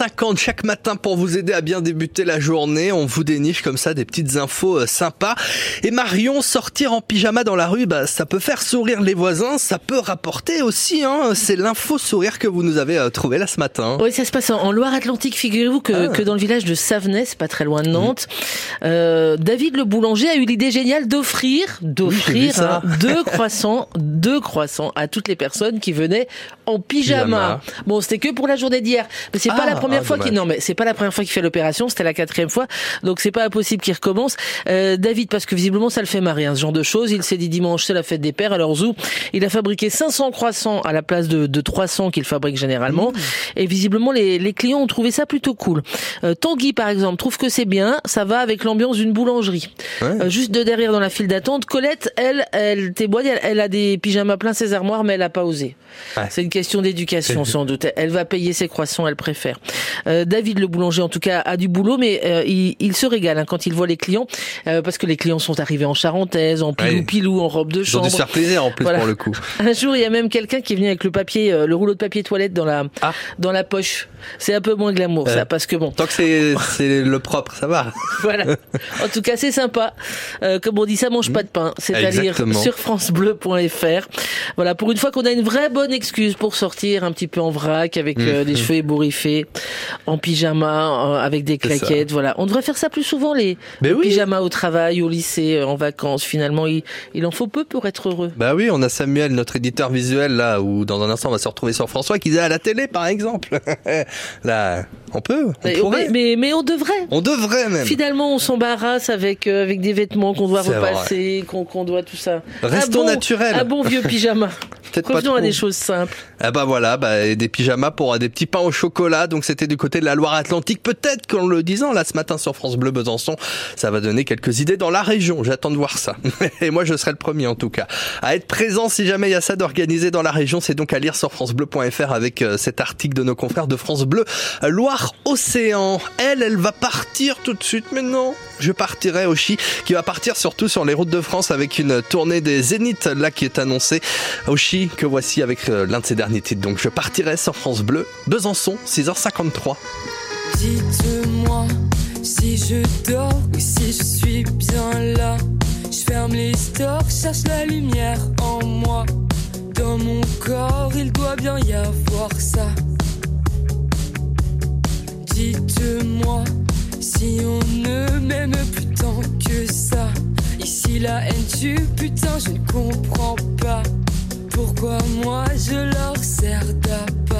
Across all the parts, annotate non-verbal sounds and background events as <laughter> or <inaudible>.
50 chaque matin pour vous aider à bien débuter la journée. On vous déniche comme ça des petites infos euh, sympas. Et Marion, sortir en pyjama dans la rue, bah, ça peut faire sourire les voisins, ça peut rapporter aussi. Hein. C'est l'info sourire que vous nous avez euh, trouvé là ce matin. Oui, ça se passe en Loire-Atlantique. Figurez-vous que, Ah. que dans le village de Savenay, c'est pas très loin de Nantes, euh, David le boulanger a eu l'idée géniale d'offrir, d'offrir hein, deux croissants, deux croissants à toutes les personnes qui venaient en pyjama. Pyjama. Bon, c'était que pour la journée d'hier, mais c'est pas Ah, la première ah, fois qu'il non mais c'est pas la première fois qu'il fait l'opération, c'était la quatrième fois, donc c'est pas impossible qu'il recommence. Euh, David, parce que visiblement ça le fait marrer, hein, ce genre de choses. Il s'est dit dimanche c'est la fête des pères, alors zou, il a fabriqué 500 croissants à la place de, de 300 qu'il fabrique généralement, et visiblement les, les clients ont trouvé ça plutôt cool. Euh, Tanguy par exemple trouve que c'est bien, ça va avec l'ambiance d'une boulangerie. Ouais. Euh, juste de derrière dans la file d'attente, Colette, elle, elle témoigne, elle, elle a des pyjamas plein ses armoires, mais elle a pas osé. Ouais. C'est une question d'éducation <laughs> sans doute. Elle va payer ses croissants, elle préfère. Euh, David le boulanger en tout cas a du boulot, mais euh, il, il se régale hein, quand il voit les clients, euh, parce que les clients sont arrivés en charentaise, en pilou Ouais. pilou, en robe de Ils ont chambre. dû se faire plaisir en plus Voilà. pour le coup. <laughs> Un jour, il y a même quelqu'un qui est venu avec le papier, euh, le rouleau de papier toilette dans la Ah. dans la poche. C'est un peu moins glamour ça, parce que bon, Tant que c'est c'est le propre, ça va. <laughs> voilà. En tout cas, c'est sympa. Euh, comme on dit, ça mange pas de pain. C'est à Exactement. sur francebleu.fr. Voilà, pour une fois qu'on a une vraie bonne excuse pour sortir un petit peu en vrac avec euh, les cheveux ébouriffés, en pyjama, euh, avec des claquettes. Voilà, on devrait faire ça plus souvent les oui. pyjamas au travail, au lycée, euh, en vacances. Finalement, il, il en faut peu pour être heureux. Bah oui, on a Samuel, notre éditeur visuel là, où dans un instant on va se retrouver sur François qui est à la télé par exemple. <laughs> là, on peut, on Mais, pourrait. mais, mais on devrait. On devrait même. Finalement, on s'embarrasse avec euh, avec des vêtements qu'on doit repasser, qu'on qu'on doit tout ça. Restons Un bon- naturels. Un bon vieux pyjama. <laughs> Revenons à des choses simples. Ah bah voilà, bah, et des pyjamas pour euh, des petits pains au chocolat. Donc c'était du côté de la Loire-Atlantique. Peut-être qu'en le disant là ce matin sur France Bleu Besançon, ça va donner quelques idées dans la région. J'attends de voir ça. <laughs> Et moi je serai le premier en tout cas à être présent si jamais il y a ça d'organiser dans la région. C'est donc à lire sur francebleu.fr avec euh, cet article de nos confrères de France Bleu Loire-Océan. Elle, elle va partir tout de suite. Mais non, je partirai Oshi qui va partir surtout sur les routes de France avec une tournée des Zéniths là qui est annoncée. Oshi que voici avec euh, l'un de ses derniers titres. Donc je partirai sur France Bleu, Besançon, 6h53. Dites-moi si je dors ou si je suis bien là. Je ferme les stores, cherche la lumière en moi. Dans mon corps, il doit bien y avoir ça. Dites-moi si on ne m'aime plus tant que ça. Ici la haine tue, putain, je ne comprends pas. Pourquoi moi je leur sers d'appât.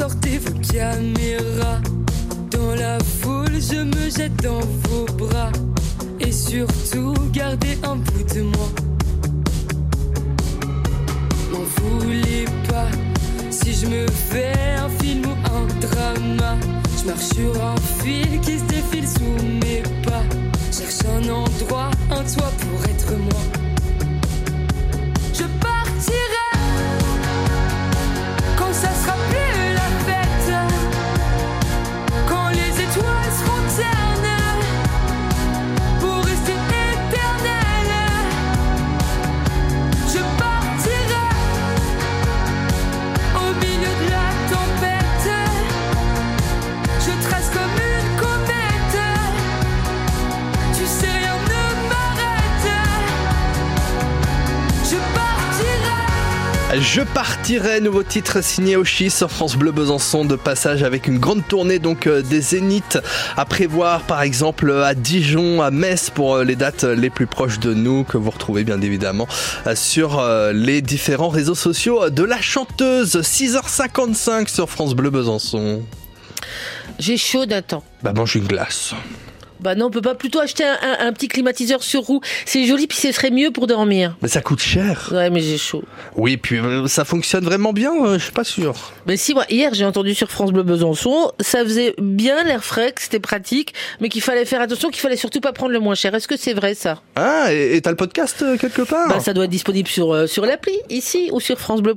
Sortez vos caméras. Dans la foule, je me jette dans vos bras. Et surtout, gardez un bout de moi. M'en voulez pas si je me fais un film ou un drama. Je marche sur un fil qui se défile sous mes Je partirai, nouveau titre signé Oshi sur France Bleu Besançon de passage avec une grande tournée donc euh, des Zéniths à prévoir par exemple à Dijon, à Metz pour euh, les dates les plus proches de nous que vous retrouvez bien évidemment euh, sur les différents réseaux sociaux de la chanteuse 6h55 sur France Bleu Besançon. J'ai chaud d'un temps. Bah mange une glace. Bah non, on peut pas plutôt acheter un, petit climatiseur sur roue. C'est joli, puis ce serait mieux pour dormir. Mais ça coûte cher. Ouais, mais j'ai chaud. Oui, puis euh, ça fonctionne vraiment bien, euh, je suis pas sûr. Mais si, moi, hier, j'ai entendu sur France Bleu Besançon, ça faisait bien l'air frais, que c'était pratique, mais qu'il fallait faire attention, qu'il fallait surtout pas prendre le moins cher. Est-ce que c'est vrai, ça? Ah, et t'as le podcast euh, quelque part? Bah, ça doit être disponible sur, sur l'appli, ici, ou sur francebleu.fr.